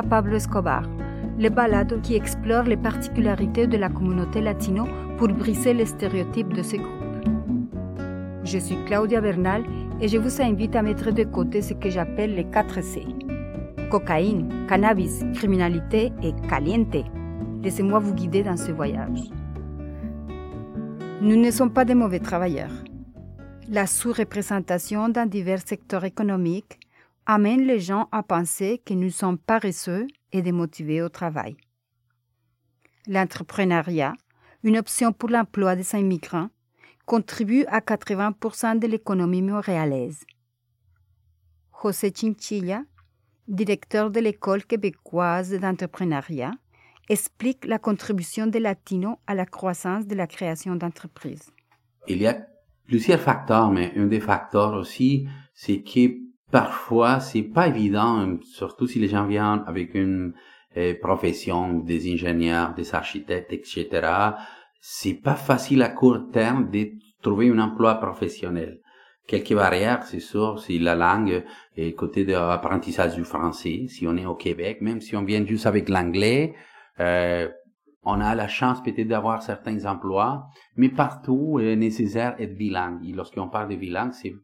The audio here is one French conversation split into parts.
Pablo Escobar, le balado qui explore les particularités de la communauté latino pour briser les stéréotypes de ce groupe. Je suis Claudia Bernal et je vous invite à mettre de côté ce que j'appelle les 4 C. Cocaïne, cannabis, criminalité et caliente. Laissez-moi vous guider dans ce voyage. Nous ne sommes pas des mauvais travailleurs. La sous-représentation dans divers secteurs économiques amène les gens à penser que nous sommes paresseux et démotivés au travail. L'entrepreneuriat, une option pour l'emploi des immigrants, contribue à 80% de l'économie montréalaise. José Chinchilla, directeur de l'école québécoise d'entrepreneuriat, explique la contribution des Latinos à la croissance de la création d'entreprises. Il y a plusieurs facteurs, mais un des facteurs aussi, c'est que parfois c'est pas évident, surtout si les gens viennent avec une euh, profession des ingénieurs, des architectes, etc. C'est pas facile à court terme de trouver un emploi professionnel. Quelques barrières, c'est sûr, c'est la langue et côté de l'apprentissage du français. Si on est au Québec, même si on vient juste avec l'anglais, euh, on a la chance peut-être d'avoir certains emplois, mais partout il est nécessaire d'être bilingue. Et lorsqu'on parle de bilingue, c'est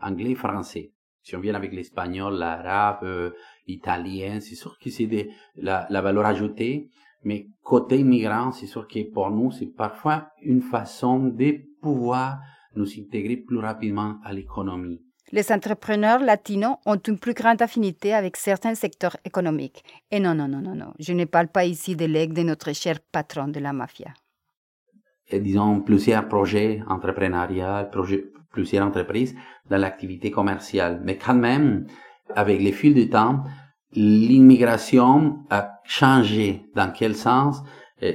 anglais, français. Si on vient avec l'espagnol, l'arabe, euh, italien, c'est sûr que c'est la, la valeur ajoutée. Mais côté immigrant, c'est sûr que pour nous, c'est parfois une façon de pouvoir nous intégrer plus rapidement à l'économie. Les entrepreneurs latinos ont une plus grande affinité avec certains secteurs économiques. Et non, non, non, non, non, je ne parle pas ici de l'aigle de notre cher patron de la mafia. Et disons plusieurs projets entrepreneuriaux, plusieurs entreprises dans l'activité commerciale. Mais quand même, avec les fils du temps, l'immigration a changé. Dans quel sens?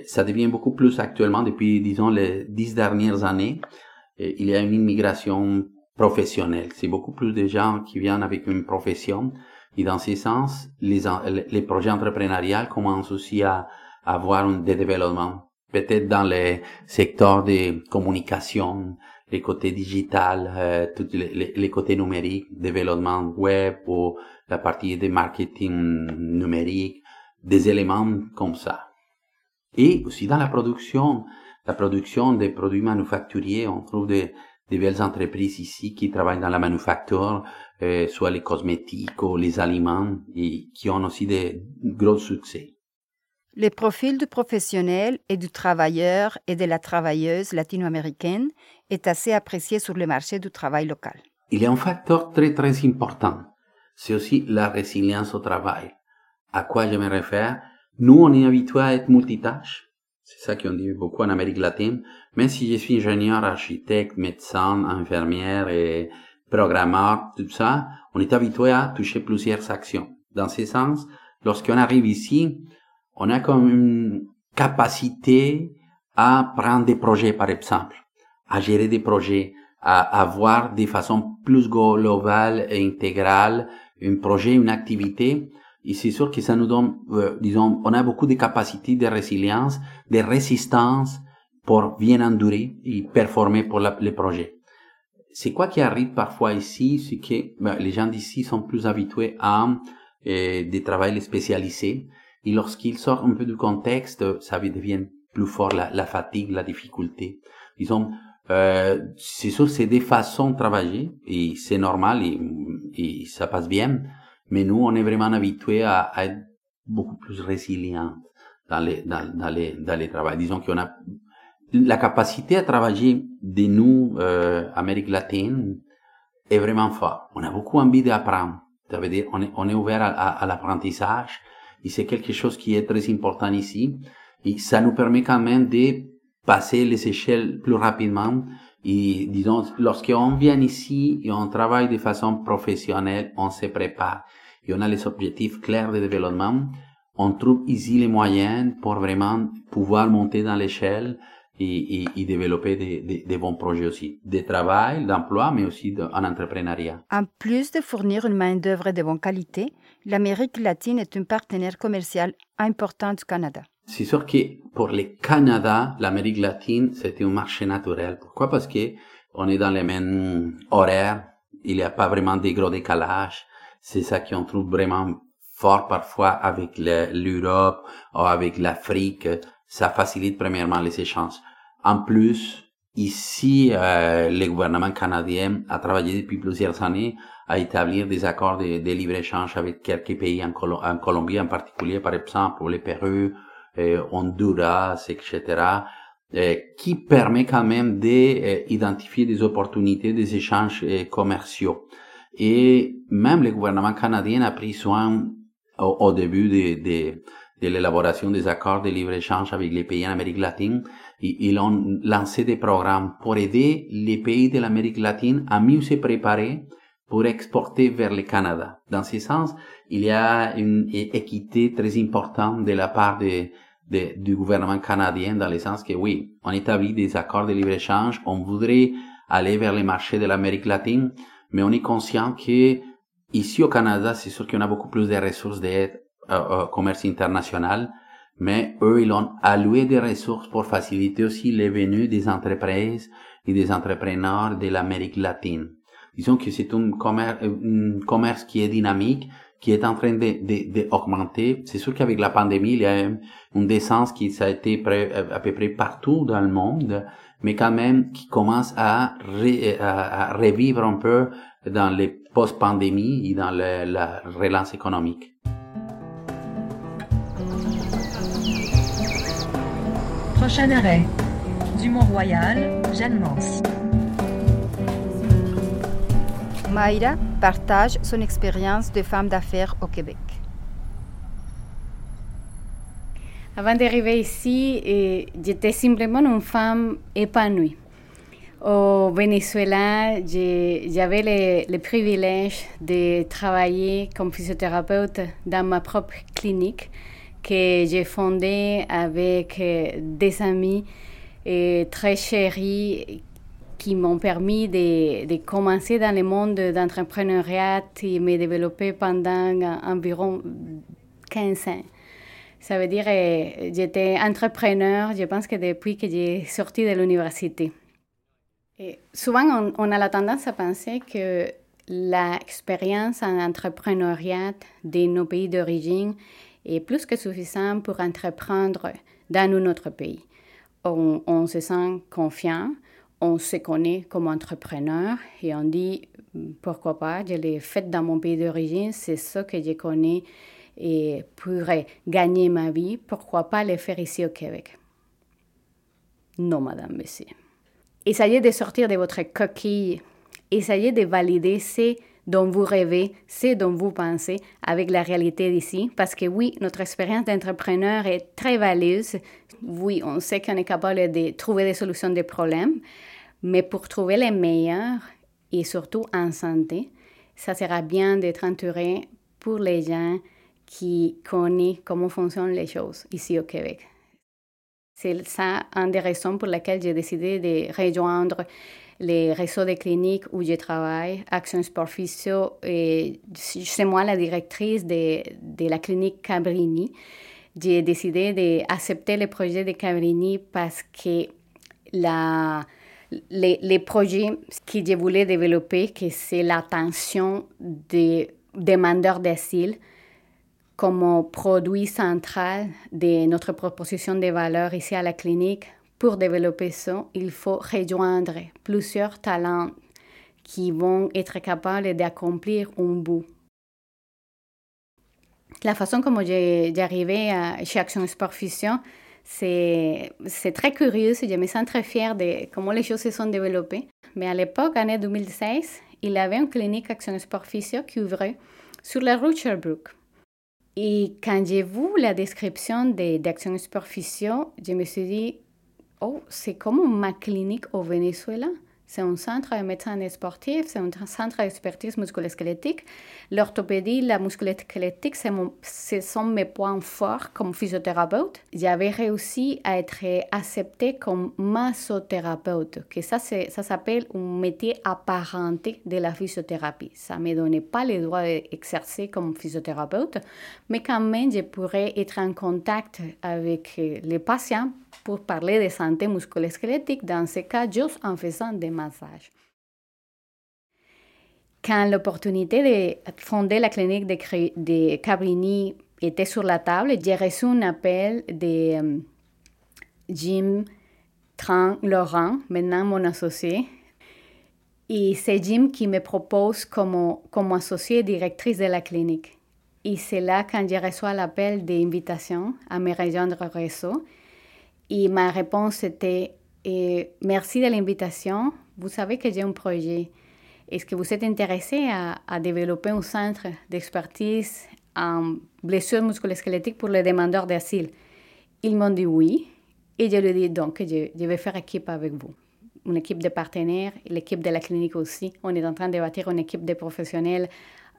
Ça devient beaucoup plus actuellement depuis, disons, les dix dernières années. Il y a une immigration professionnelle. C'est beaucoup plus de gens qui viennent avec une profession. Et dans ce sens, les, les projets entrepreneuriaux commencent aussi à, avoir des développements. Peut-être dans les secteurs de communication, les côtés digital, euh, tous les, les, côtés numériques, développement web ou la partie de marketing numérique, des éléments comme ça. Et aussi dans la production, la production des produits manufacturiers, on trouve des, des belles entreprises ici qui travaillent dans la manufacture, euh, soit les cosmétiques ou les aliments, et qui ont aussi des gros succès. Le profil du professionnel et du travailleur et de la travailleuse latino-américaine est assez apprécié sur le marché du travail local. Il y a un facteur très très important, c'est aussi la résilience au travail. À quoi je me réfère? Nous, on est habitué à être multitâche. C'est ça qu'on dit beaucoup en Amérique latine. Même si je suis ingénieur, architecte, médecin, infirmière et programmeur, tout ça, on est habitué à toucher plusieurs actions. Dans ce sens, lorsqu'on arrive ici, on a comme une capacité à prendre des projets, par exemple, à gérer des projets, à avoir de façon plus globale et intégrale un projet, une activité. Et c'est sûr que ça nous donne, euh, disons, on a beaucoup de capacités de résilience, de résistance pour bien endurer et performer pour les projets. C'est quoi qui arrive parfois ici, c'est que ben, les gens d'ici sont plus habitués à euh, des travails spécialisés et lorsqu'ils sortent un peu du contexte, ça devient plus fort la, fatigue, la difficulté. Disons, euh, c'est sûr, c'est des façons de travailler et c'est normal et, ça passe bien. Mais nous, on est vraiment habitués à, être beaucoup plus résilients dans les, dans, les, dans les travaux. Disons qu'on a la capacité à travailler de nous, euh, Amérique latine, est vraiment forte. On a beaucoup envie d'apprendre. Ça veut dire, on est, on est ouvert à, à l'apprentissage et c'est quelque chose qui est très important ici. Et ça nous permet quand même de passer les échelles plus rapidement. Et disons, lorsqu'on vient ici et on travaille de façon professionnelle, on se prépare et on a les objectifs clairs de développement, on trouve ici les moyens pour vraiment pouvoir monter dans l'échelle et, développer des, bons projets aussi, de travail, d'emploi, mais aussi de, en entrepreneuriat. En plus de fournir une main-d'œuvre de bonne qualité, l'Amérique latine est un partenaire commercial important du Canada. C'est sûr que pour le Canada, l'Amérique latine, c'est un marché naturel. Pourquoi? Parce que on est dans les mêmes horaires, il n'y a pas vraiment de gros décalages. C'est ça qu'on trouve vraiment fort parfois avec l'Europe ou avec l'Afrique. Ça facilite premièrement les échanges. En plus, ici, euh, le gouvernement canadien a travaillé depuis plusieurs années à établir des accords de, libre-échange avec quelques pays, en, Colombie en particulier, par exemple, le Pérou, euh, Honduras, etc., euh, qui permet quand même d'identifier des opportunités des échanges commerciaux. Et même le gouvernement canadien a pris soin au, au début de, de, de l'élaboration des accords de libre-échange avec les pays en Amérique latine. Ils ont lancé des programmes pour aider les pays de l'Amérique latine à mieux se préparer pour exporter vers le Canada. Dans ce sens, il y a une équité très importante de la part du gouvernement canadien dans le sens que oui, on établit des accords de libre-échange, on voudrait aller vers les marchés de l'Amérique latine, mais on est conscient que ici au Canada, c'est sûr qu'on a beaucoup plus de ressources d'aide euh, euh, commerce international, mais eux, ils ont alloué des ressources pour faciliter aussi les venus des entreprises et des entrepreneurs de l'Amérique latine. Disons que c'est un commerce, un commerce qui est dynamique, qui est en train d'augmenter. De, de, c'est sûr qu'avec la pandémie, il y a une descente qui ça a été à peu près partout dans le monde, mais quand même qui commence à, à, revivre un peu dans les post-pandémie et dans la relance économique. Prochain arrêt, du Mont-Royal, Jeanne Mance. Mayra partage son expérience de femme d'affaires au Québec. Avant d'arriver ici, j'étais simplement une femme épanouie. Au Venezuela, j'avais le, privilège de travailler comme physiothérapeute dans ma propre clinique que j'ai fondée avec euh, des amis très chéris qui m'ont permis de, commencer dans le monde d'entrepreneuriat et me développer pendant environ 15 ans. Ça veut dire que euh, j'étais entrepreneur, je pense que depuis que j'ai sorti de l'université. Souvent, on, on, a la tendance à penser que l'expérience en entrepreneuriat de nos pays d'origine est plus que suffisante pour entreprendre dans un autre pays. On, se sent confiant, on se connaît comme entrepreneur et on dit pourquoi pas, je l'ai fait dans mon pays d'origine, c'est ça que je connais et pourrais gagner ma vie, pourquoi pas le faire ici au Québec Non, madame, monsieur. Essayez de sortir de votre coquille, essayez de valider ce dont vous rêvez, ce dont vous pensez avec la réalité d'ici, parce que oui, notre expérience d'entrepreneur est très valieuse. Oui, on sait qu'on est capable de trouver des solutions des problèmes, mais pour trouver les meilleures et surtout en santé, ça sera bien d'être entouré pour les gens qui connaissent comment fonctionnent les choses ici au Québec. C'est ça une des raisons pour lesquelles j'ai décidé de rejoindre les réseaux de cliniques où je travaille, Action Sport Physio, et c'est moi la directrice de, de la clinique Cabrini. J'ai décidé d'accepter le projet de Cabrini parce que la, les, projets que je voulais développer, c'est l'attention des demandeurs d'asile comme produit central de notre proposition de valeur ici à la clinique. Pour développer ça, il faut rejoindre plusieurs talents qui vont être capables d'accomplir un bout. La façon comme j'ai arrivé chez Action Sport Fusion, c'est très curieux, je me sens très fière de comment les choses se sont développées. Mais à l'époque, année 2016, il y avait une clinique Action Sport Physio qui ouvrait sur la rue Sherbrooke. Et quand j'ai vu la description d'Action Sport Physio, je me suis dit, oh, c'est comme ma clinique au Venezuela. C'est un centre de médecins sportifs, c'est un centre d'expertise musculo-squelettique. L'orthopédie, la musculo-squelettique, ce sont mes points forts comme physiothérapeute. J'avais réussi à être acceptée comme massothérapeute, que ça, ça s'appelle un métier apparenté de la physiothérapie. Ça ne me donnait pas le droit d'exercer comme physiothérapeute, mais quand même, je pourrais être en contact avec les patients pour parler de santé musculo-squelettique, dans ce cas, juste en faisant des massages. quand l'opportunité de fonder la clinique de, de Cabrini était sur la table, j'ai reçu un appel de euh, Jim Tran Laurent, maintenant mon associé. Et c'est Jim qui me propose comme, comme associée directrice de la clinique. Et c'est là quand j'ai reçu l'appel d'invitation à me rejoindre au réseau. Et ma réponse était merci de l'invitation. Vous savez que j'ai un projet. Est-ce que vous êtes intéressé à, développer un centre d'expertise en blessures musculosquelettiques pour les demandeurs d'asile Ils m'ont dit oui. Et je lui ai dit donc, je, je vais faire équipe avec vous. Une équipe de partenaires, l'équipe de la clinique aussi. On est en train de bâtir une équipe de professionnels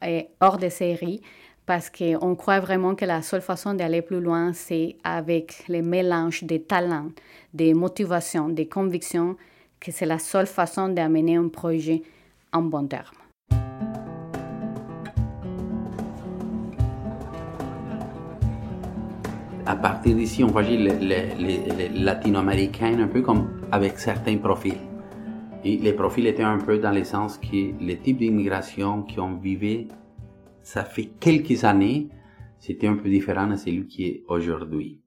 euh, hors de série parce qu'on croit vraiment que la seule façon d'aller plus loin, c'est avec le mélange des talents, des motivations, des convictions, que c'est la seule façon d'amener un projet en bon terme. À partir d'ici, on voit les, les, latino-américains un peu comme avec certains profils. Et les profils étaient un peu dans le sens que les types d'immigration qui ont vécu ça fait quelques années, c'était un peu différent de celui qui est aujourd'hui.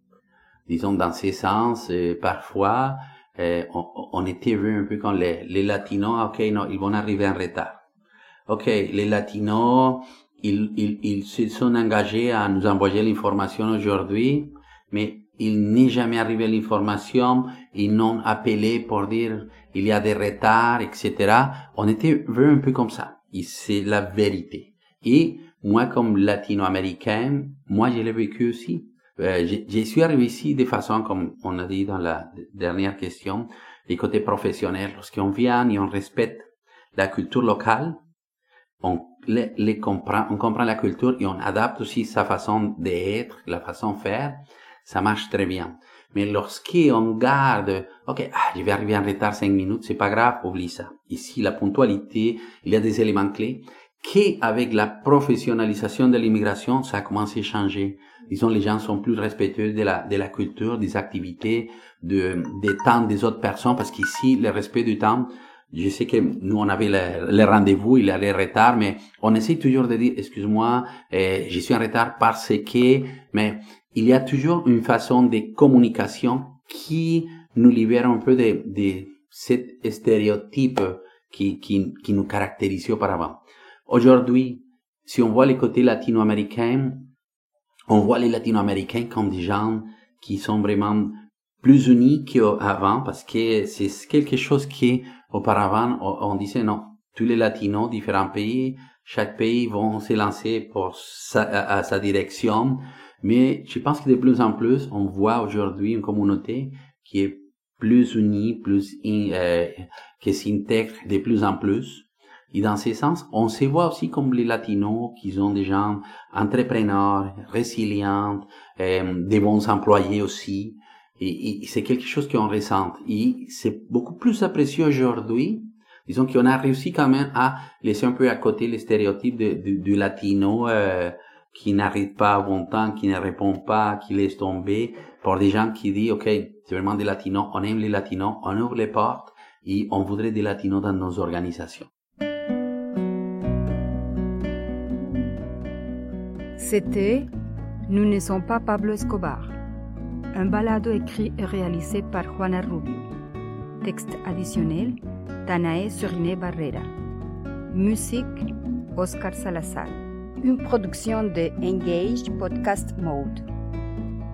Disons, dans ce sens, euh, parfois, euh, on, était vu un peu comme les, les latinos, ok, non, ils vont arriver en retard. Ok, les latinos, ils, ils, ils se sont engagés à nous envoyer l'information aujourd'hui, mais il n'est jamais arrivé l'information, ils n'ont appelé pour dire il y a des retards, etc. On était vu un peu comme ça. Et c'est la vérité. Et moi, comme latino-américain, moi, je l'ai vécu aussi. Euh, je, suis arrivé ici de façon, comme on a dit dans la dernière question, du côté professionnel. Lorsqu'on vient et on respecte la culture locale, on les, comprend, on comprend la culture et on adapte aussi sa façon d'être, la façon de faire, ça marche très bien. Mais lorsqu'on garde, ok, ah, je vais arriver en retard cinq minutes, c'est pas grave, oublie ça. Ici, la ponctualité, il y a des éléments clés qu'avec la professionnalisation de l'immigration, ça a commencé à changer. Disons, les gens sont plus respectueux de la, de la culture, des activités, de, des temps des autres personnes, parce qu'ici, le respect du temps, je sais que nous, on avait les, rendez-vous, il y a les retards, mais on essaie toujours de dire, excuse-moi, eh, je suis en retard parce que, mais il y a toujours une façon de communication qui nous libère un peu de, de cet stéréotype qui, qui, qui nous caractérisait auparavant. Aujourd'hui, si on voit les côtés latino-américains, on voit les latino-américains comme des gens qui sont vraiment plus unis qu'avant parce que c'est quelque chose qui auparavant on, disait non, tous les latinos, différents pays, chaque pays vont se lancer pour sa, à, sa direction. Mais je pense que de plus en plus, on voit aujourd'hui une communauté qui est plus unie, plus euh, qui s'intègre de plus en plus. Et dans ce sens, on se voit aussi comme les latinos qui sont des gens entrepreneurs, résilients, euh, des bons employés aussi. Et, c'est quelque chose qu'on ressent. Et c'est beaucoup plus apprécié aujourd'hui. Disons qu'on a réussi quand même à laisser un peu à côté les stéréotypes du latino euh, qui n'arrive pas à temps, qui ne répond pas, qui laisse tomber, pour des gens qui disent, OK, c'est vraiment des latinos, on aime les latinos, on ouvre les portes et on voudrait des latinos dans nos organisations. C'était Nous ne sommes pas Pablo Escobar, un balado écrit et réalisé par Juana Rubio. Texte additionnel Danae Suriné Barrera. Musique Oscar Salazar. Une production de Engage Podcast Mode.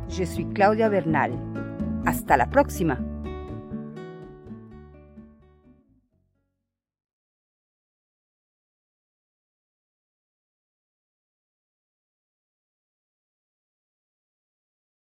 Je suis Claudia Bernal. Hasta la próxima.